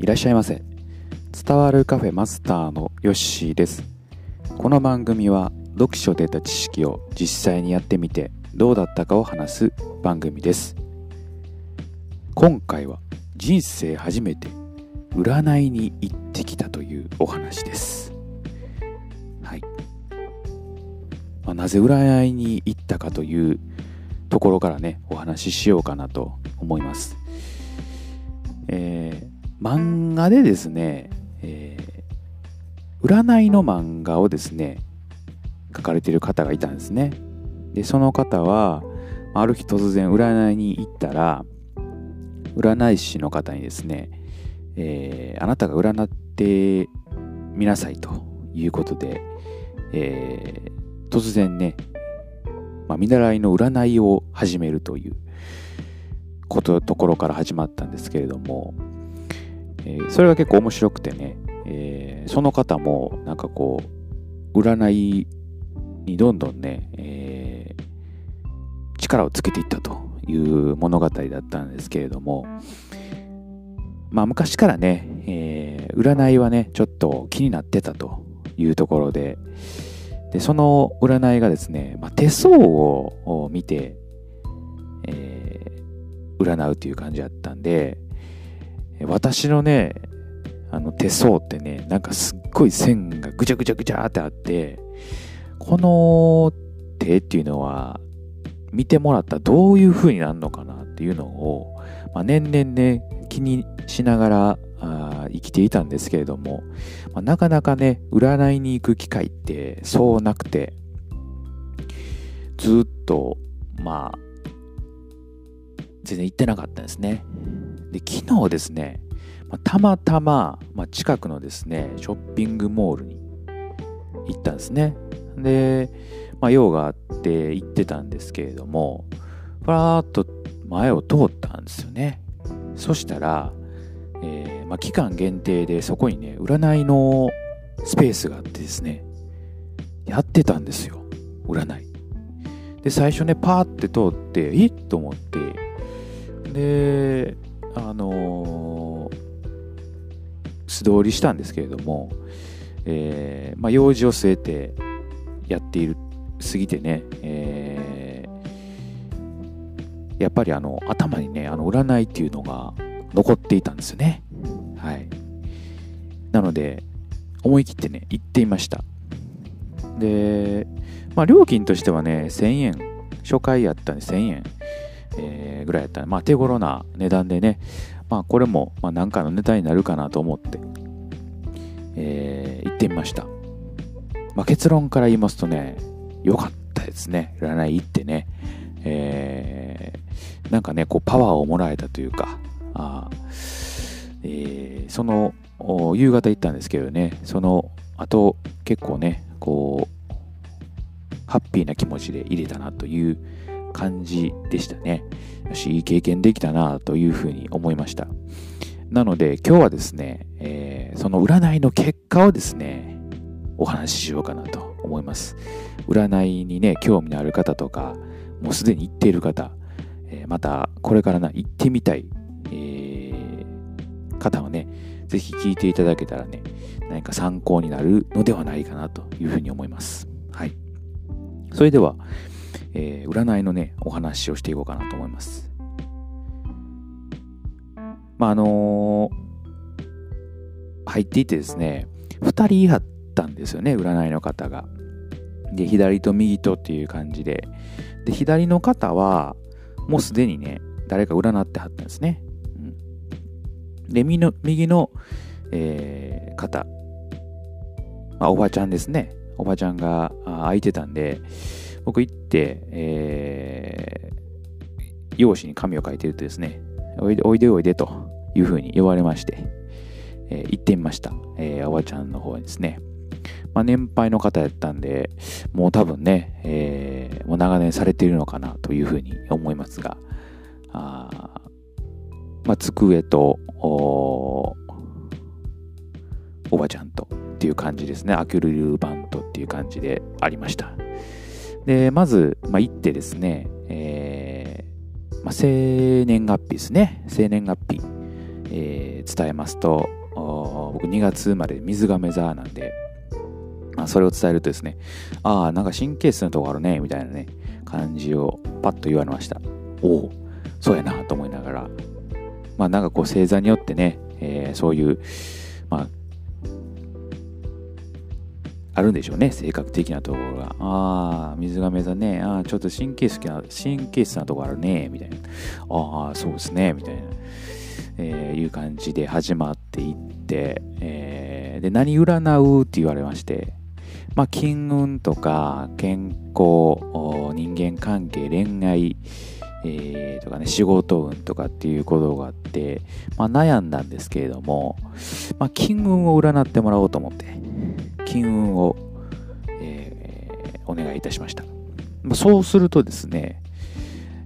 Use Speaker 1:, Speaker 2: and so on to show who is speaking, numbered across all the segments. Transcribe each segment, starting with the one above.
Speaker 1: いらっしゃいませ。伝わるカフェマスターのヨッシーです。この番組は読書で得た知識を実際にやってみてどうだったかを話す番組です。今回は人生初めて占いに行ってきたというお話です。はい、まあ、なぜ占いに行ったかというところからねお話ししようかなと思います。えー、漫画でですね、えー、占いの漫画をですね書かれている方がいたんですね。でその方はある日突然占いに行ったら占い師の方にですね、えー、あなたが占ってみなさいということで、えー、突然ね、まあ、見習いの占いを始めるということところから始まったんですけれども、えー、それが結構面白くてね、えー、その方もなんかこう占いにどんどんね、えー、力をつけていったという物語だったんですけれどもまあ昔からね、え、占いはねちょっと気になってたというところででその占いがですね、まあ、手相を見て、え、占うという感じだったんで私のねあの手相ってねなんかすっごい線がぐちゃぐちゃぐちゃってあってこの手っていうのは見てもらったらどういう風になるのかなっていうのを、まあ、年々ね気にしながらあ生きていたんですけれども、まあ、なかなかね占いに行く機会ってそうなくてずっとまあ全然行ってなかったんですねで昨日ですね、ま、たまたま、ま、近くのですねショッピングモールに行ったんですねで、まあ、用があって行ってたんですけれども、ふらーっと前を通ったんですよね。そしたら、えー、まあ、期間限定でそこにね、占いのスペースがあってですね、やってたんですよ、占い。で、最初ね、パーって通って、えっと思って、で、あのー、素通りしたんですけれども、えー、まあ、用事を据えて、やっているすぎてね、えー、やっぱりあの頭にねあの占いっていうのが残っていたんですよね。はい。なので思い切ってね行ってみました。でまあ料金としてはね1000円初回やったんで1000円、ぐらいやったらまあ手頃な値段でねまあこれも、まあ、何かのネタになるかなと思って、えー、行ってみましたまあ、結論から言いますとね、良かったですね。占い行ってね。えー、なんかね、こうパワーをもらえたというか、あえー、その夕方行ったんですけどね、その後結構ね、こう、ハッピーな気持ちで入れたなという感じでしたね。よし、いい経験できたなというふうに思いました。なので今日はですね、えー、その占いの結果をですね、お話ししようかなと思います。占いにね、興味のある方とか、もうすでに行っている方、えー、またこれからな行ってみたい、えー、方はね、ぜひ聞いていただけたらね、何か参考になるのではないかなというふうに思います。はい。それでは、えー、占いのね、お話をしていこうかなと思います。まあ、あのー、入っていてですね、2人いはったんですよね、占いの方が。で、左と右とっていう感じで。で、左の方は、もうすでにね、誰か占ってはったんですね。うん、で、右の、右の、えー、方、まあ、おばちゃんですね。おばちゃんが空いてたんで、僕行って、えー、用紙に紙を書いてるとですね、おいでおいでおいでというふうに言われまして、えー、行ってみました。えー、おばちゃんの方にですね。まあ、年配の方やったんで、もう多分ね、えー、もう長年されているのかなというふうに思いますが、あまあ、机とお、おばちゃんとっていう感じですね。アクリル板とっていう感じでありました。で、まず、まあ、行ってですね、えーまあ、生年月日ですね。生年月日。えー、伝えますと、僕2月生まれ水亀座なんで、まあ、それを伝えるとですね、ああ、なんか神経質なとこあるね、みたいなね、感じをパッと言われました。おお、そうやなと思いながら、まあなんかこう星座によってね、えー、そういう、まあ、あるんでしょうね、性格的なところが。ああ、水亀座ね、ああ、ちょっと神経質な、神経質なとこあるね、みたいな。ああ、そうですね、みたいな。えー、いう感じで始まっていって、えー、で、何占うって言われまして、まあ、金運とか健康、人間関係、恋愛、えー、とかね、仕事運とかっていうことがあって、まあ、悩んだんですけれども、まあ、金運を占ってもらおうと思って、金運を、えー、お願いいたしました。まあ、そうするとですね、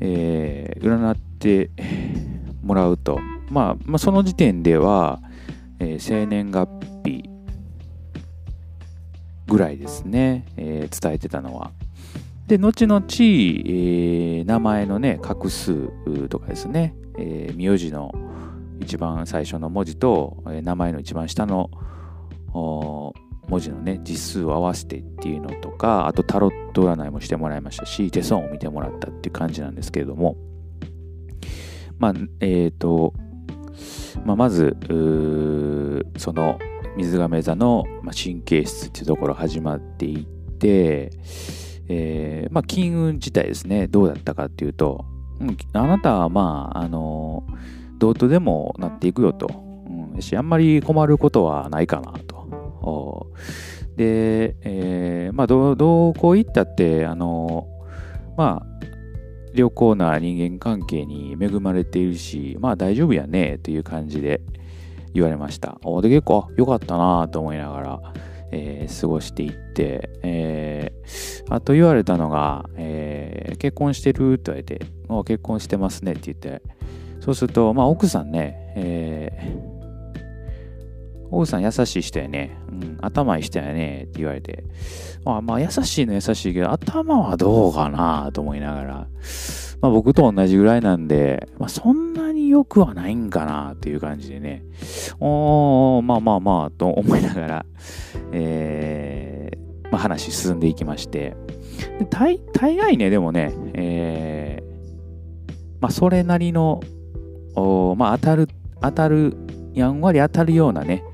Speaker 1: えー、占ってもらうと、まあ、まあ、その時点では、えー、生年月日ぐらいですね、え、伝えてたのは。で、後々、えー、名前のね、画数とかですね、えー、名字の一番最初の文字と、えー、名前の一番下の文字のね、実数を合わせてっていうのとか、あとタロット占いもしてもらいましたし、手相を見てもらったっていう感じなんですけれども、まあ、えっ、ー、と、まあ、まず、その水亀座の神経質っていうところ始まっていって、えー、まあ、金運自体ですね、どうだったかっていうと、うん、あなたはまあ、あのどうとでもなっていくよと。うん、し、あんまり困ることはないかなと。で、えー、まあど、どこ行ったって、あのまあ、良好な人間関係に恵まれているし、まあ大丈夫やね、という感じで言われました。おで、結構良かったなと思いながら、えー、過ごしていって、えー、あと言われたのが、えー、結婚してるって言われて、結婚してますねって言って、そうすると、まあ奥さんね、えー、奥さん優しい人やね、うん、頭いい人やねって言われて、まあまあ優しいの優しいけど、頭はどうかなと思いながら、まあ僕と同じぐらいなんで、まあそんなに良くはないんかなっていう感じでね、おー、まあまあまあと思いながら、えー、まあ話進んでいきまして、で大大概ね、でもね、えー、まあそれなりの、おまあ当たる、当たる、やんわり当たるようなね、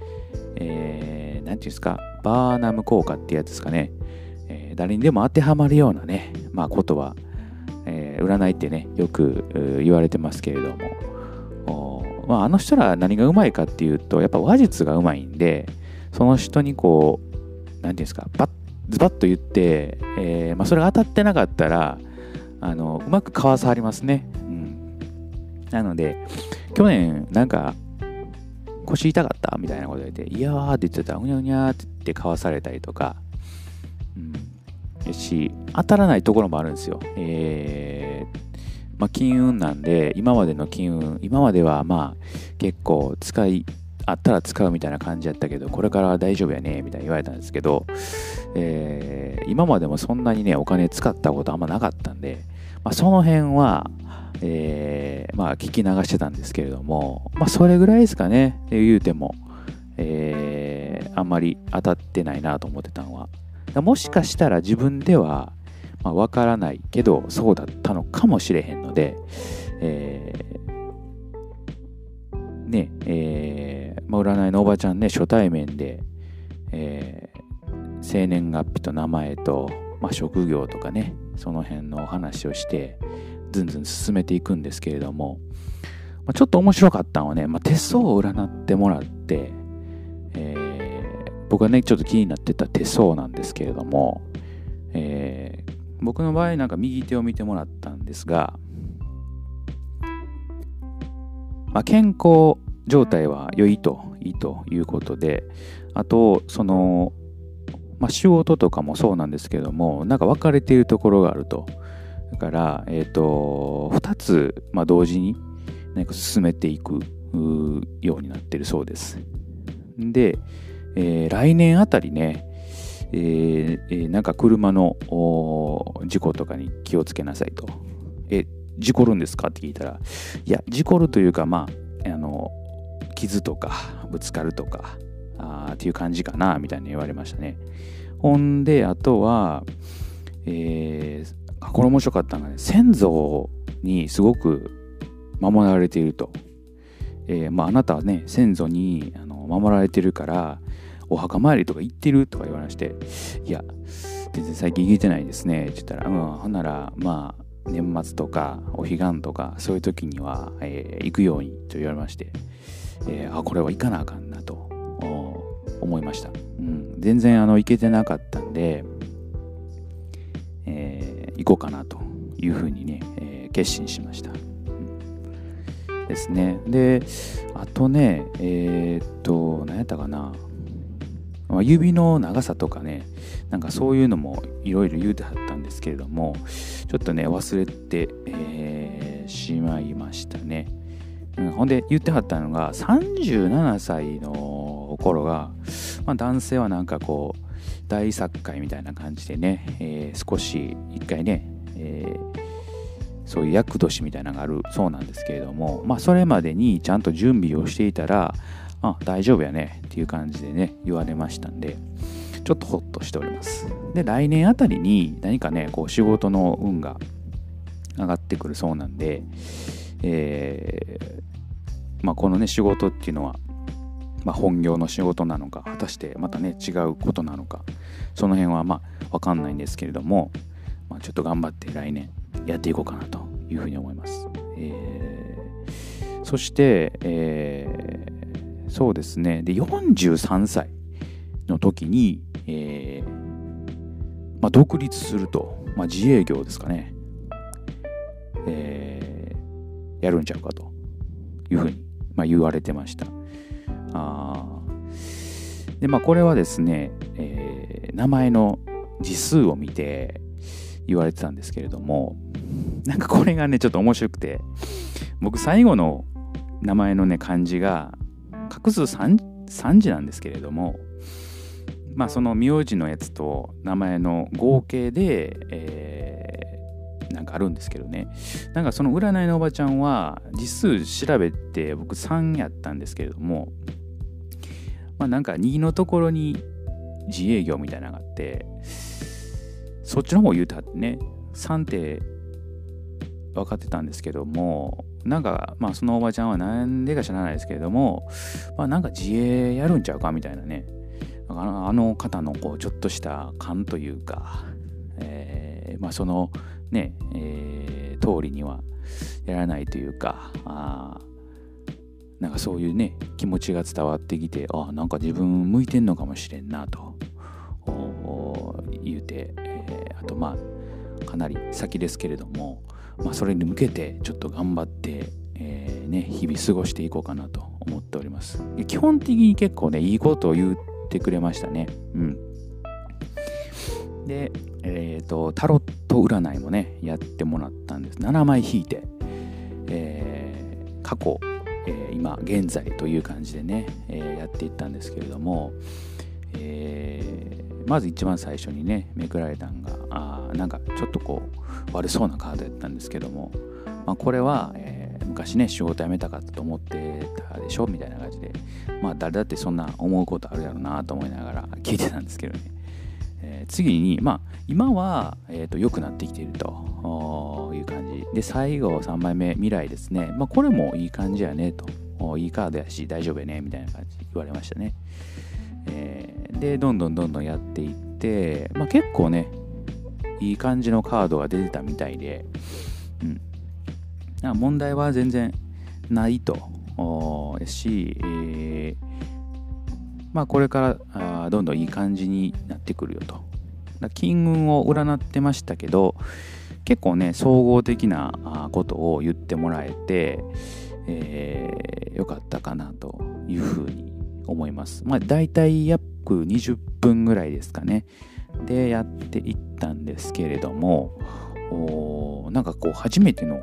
Speaker 1: えー、なんていうんですか、バーナム効果ってやつですかね、えー、誰にでも当てはまるようなね、まあことは、えー、占いってね、よく言われてますけれども、まあ、あの人ら何がうまいかっていうと、やっぱ話術がうまいんで、その人にこう、なんていうんですか、バッ、ズバッと言って、えー、まあ、それが当たってなかったら、あの、うまくかわさりますね。うん。なので、去年、なんか、腰痛かったみたいなこと言って、いやーって言ってたら、うにゃうにゃーって言ってかわされたりとか、うん。し、当たらないところもあるんですよ。えー、まあ、金運なんで、今までの金運、今まではまあ、結構使い、あったら使うみたいな感じやったけど、これからは大丈夫やね、みたいに言われたんですけど、えー、今までもそんなにね、お金使ったことあんまなかったんで、まあ、その辺は、えー、まあ聞き流してたんですけれども、まあそれぐらいですかね、言うても、えー、あんまり当たってないなと思ってたのは。もしかしたら自分では、まあ、わからないけど、そうだったのかもしれへんので、えー、ね、えー、まあ、占いのおばちゃんね、初対面で、えー、生年月日と名前と、まあ、職業とかね、その辺のお話をして、ずんずん進めていくんですけれども、まあ、ちょっと面白かったのはね、まあ、手相を占ってもらって、えー、僕がね、ちょっと気になってた手相なんですけれども、えー、僕の場合なんか右手を見てもらったんですが、まあ、健康状態は良いといいということで、あと、その、まあ、仕事とかもそうなんですけども、なんか分かれているところがあると。だから、えっ、ー、と、2つ、まあ、同時に何か進めていくようになってるそうです。で、えー、来年あたりね、えー、なんか車の事故とかに気をつけなさいと。え、事故るんですか？って聞いたら、いや、事故るというか、まあ、あの、傷とかぶつかるとかあっていう感じかなみたいに言われましたね。ほんであとはえー、これ面白かったのがね先祖にすごく守られていると、えー、まあ、あなたはね先祖にあの守られてるからお墓参りとか行ってるとか言われましていや全然最近行けてないですねって言ったらうんほんならまあ年末とかお彼岸とかそういう時には、えー、行くようにと言われまして、えー、あこれは行かなあかんなと。思いました、うん、全然あの行けてなかったんで、えー、行こうかなというふうにね、え決心しました、うん、ですね。であとねえっと何やったかな。指の長さとかねなんかそういうのもいろいろ言うてはったんですけれどもちょっとね忘れて、えー、しまいましたね、うん、ほんで言ってはったのが37歳の頃が、まあ、男性はなんかこう大作会みたいな感じでね、えー、少し一回ね、えー、そういう厄年みたいなのがあるそうなんですけれども、まあ、それまでにちゃんと準備をしていたらあ大丈夫やねっていう感じでね言われましたんでちょっとホッとしております。で来年あたりに何かねこう仕事の運が上がってくるそうなんで、えー、まあ、このね仕事っていうのは、まあ、本業の仕事なのか果たしてまたね違うことなのかその辺はまあ分かんないんですけれども、まあ、ちょっと頑張って来年やっていこうかなというふうに思います、えー、そして、えーそうですね。で、43歳の時に、えー、まあ、独立すると、まあ、自営業ですかね、えー、やるんちゃうかというふうに、まあ、言われてました。あで、まあ、これはですね、えー、名前の字数を見て言われてたんですけれども、なんかこれがね、ちょっと面白くて、僕最後の名前のね、漢字が、画数 3, 3字なんですけれどもまあその名字のやつと名前の合計で、えー、なんかあるんですけどね。なんかその占いのおばちゃんは実数調べて僕3やったんですけれどもまあなんか2のところに自営業みたいなのがあってそっちの方を言うたってね3って分かってたんですけどもなんか、まあ、そのおばちゃんはなんでか知らないですけれども、まあ、なんか自営やるんちゃうかみたいなね、あの方のこうちょっとした勘というか、えー、まあ、そのね、えー、通りにはやらないというか、あなんかそういうね、気持ちが伝わってきて、あなんか自分向いてんのかもしれんなと言うて、えー、あとまあ、かなり先ですけれども、まあ、それに向けてちょっと頑張って、えー、ね、日々過ごしていこうかなと思っております。基本的に結構ね、いいことを言ってくれましたね。うん。で、えっ、ー、と、タロット占いもね、やってもらったんです。7枚引いて、えー、過去、えー、今、現在という感じでね、えー、やっていったんですけれども、えー、まず一番最初にね、めくられたんが、あなんかちょっとこう、悪そうなカードやったんですけども、まあ、これは、えー、昔ね仕事辞めたかったと思ってたでしょみたいな感じでまあ誰だってそんな思うことあるやろなと思いながら聞いてたんですけどね、次にまあ今は、えーと、良くなってきているという感じ。で最後3枚目未来ですね。まあこれもいい感じやねと。いいカードやし大丈夫やねみたいな感じ言われましたね、えー、でどんどんどんどんやっていって、まあ、結構ねいい感じのカードが出てたみたいで、うん、問題は全然ないとやし、えー、まあこれからあどんどんいい感じになってくるよと。金運を占ってましたけど結構ね総合的なことを言ってもらえて、えー、よかったかなというふうに思います。まあ大体約20分ぐらいですかね。でやっていったんですけれどもなんかこう初めての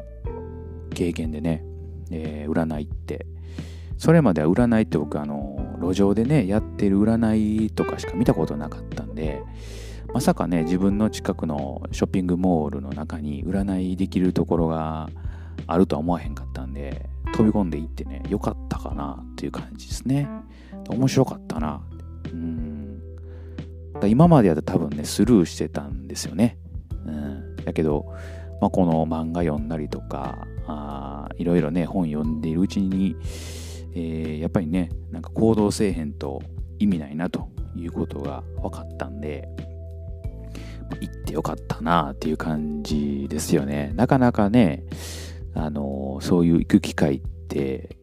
Speaker 1: 経験でね、えー、占いってそれまでは占いって僕あの路上でねやってる占いとかしか見たことなかったんでまさかね自分の近くのショッピングモールの中に占いできるところがあるとは思わへんかったんで飛び込んでいってね、よかったかなっていう感じですね。面白かったな。うん。今までやったら多分ね、スルーしてたんですよね。うん。だけど、まあ、この漫画読んだりとか、あいろいろね、本読んでいるうちに、えー、やっぱりね、なんか行動せえへんと意味ないなということが分かったんで、行ってよかったなっていう感じですよね。なかなかね、あのそういう行く機会って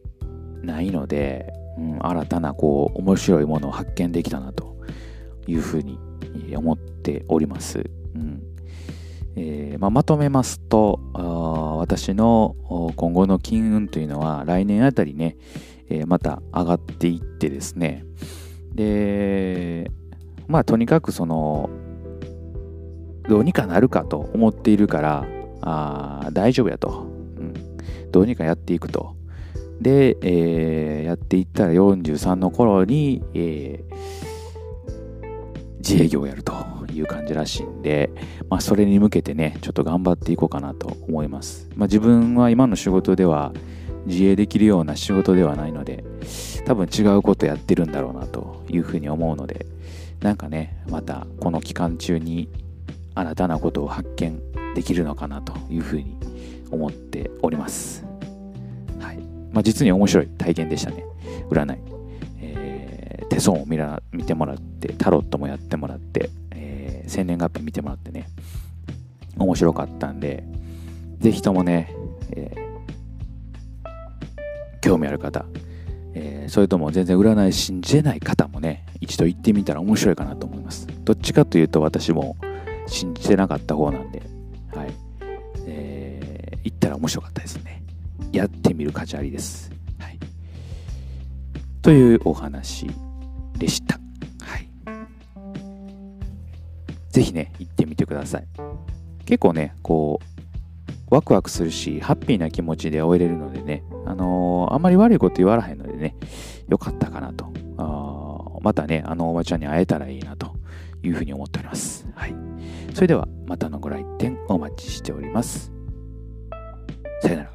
Speaker 1: ないので、うん、新たなこう面白いものを発見できたなというふうに思っております。うんえーまあ、まとめますと私の今後の金運というのは来年あたりね、えー、また上がっていってですねでまあとにかくそのどうにかなるかと思っているからあ大丈夫やと、うん、どうにかやっていくと。で、えー、やっていったら43の頃に、えー、自営業をやるという感じらしいんで、まあ、それに向けてねちょっと頑張っていこうかなと思います、まあ、自分は今の仕事では自営できるような仕事ではないので多分違うことやってるんだろうなというふうに思うのでなんかねまたこの期間中に新たなことを発見できるのかなというふうに思っております。はい。まあ、実に面白い体験でしたね。占い。えー、手相を見ら見てもらって、タロットもやってもらって、えー、生年月日見てもらってね、面白かったんで、ぜひともね、えー、興味ある方、えー、それとも全然占い信じれない方もね、一度行ってみたら面白いかなと思います。どっちかというと私も信じてなかった方なんで、はい。えー、行ったら面白かったですね。やってみる価値ありです。はい。というお話でした。はい。ぜひね、行ってみてください。結構ね、こう、ワクワクするし、ハッピーな気持ちで終えれるのでね、あのー、あんまり悪いこと言わらへんのでね、よかったかなと。あまたね、あのおばちゃんに会えたらいいなというふうに思っております。はい。それではまたのご来店お待ちしております。さよなら。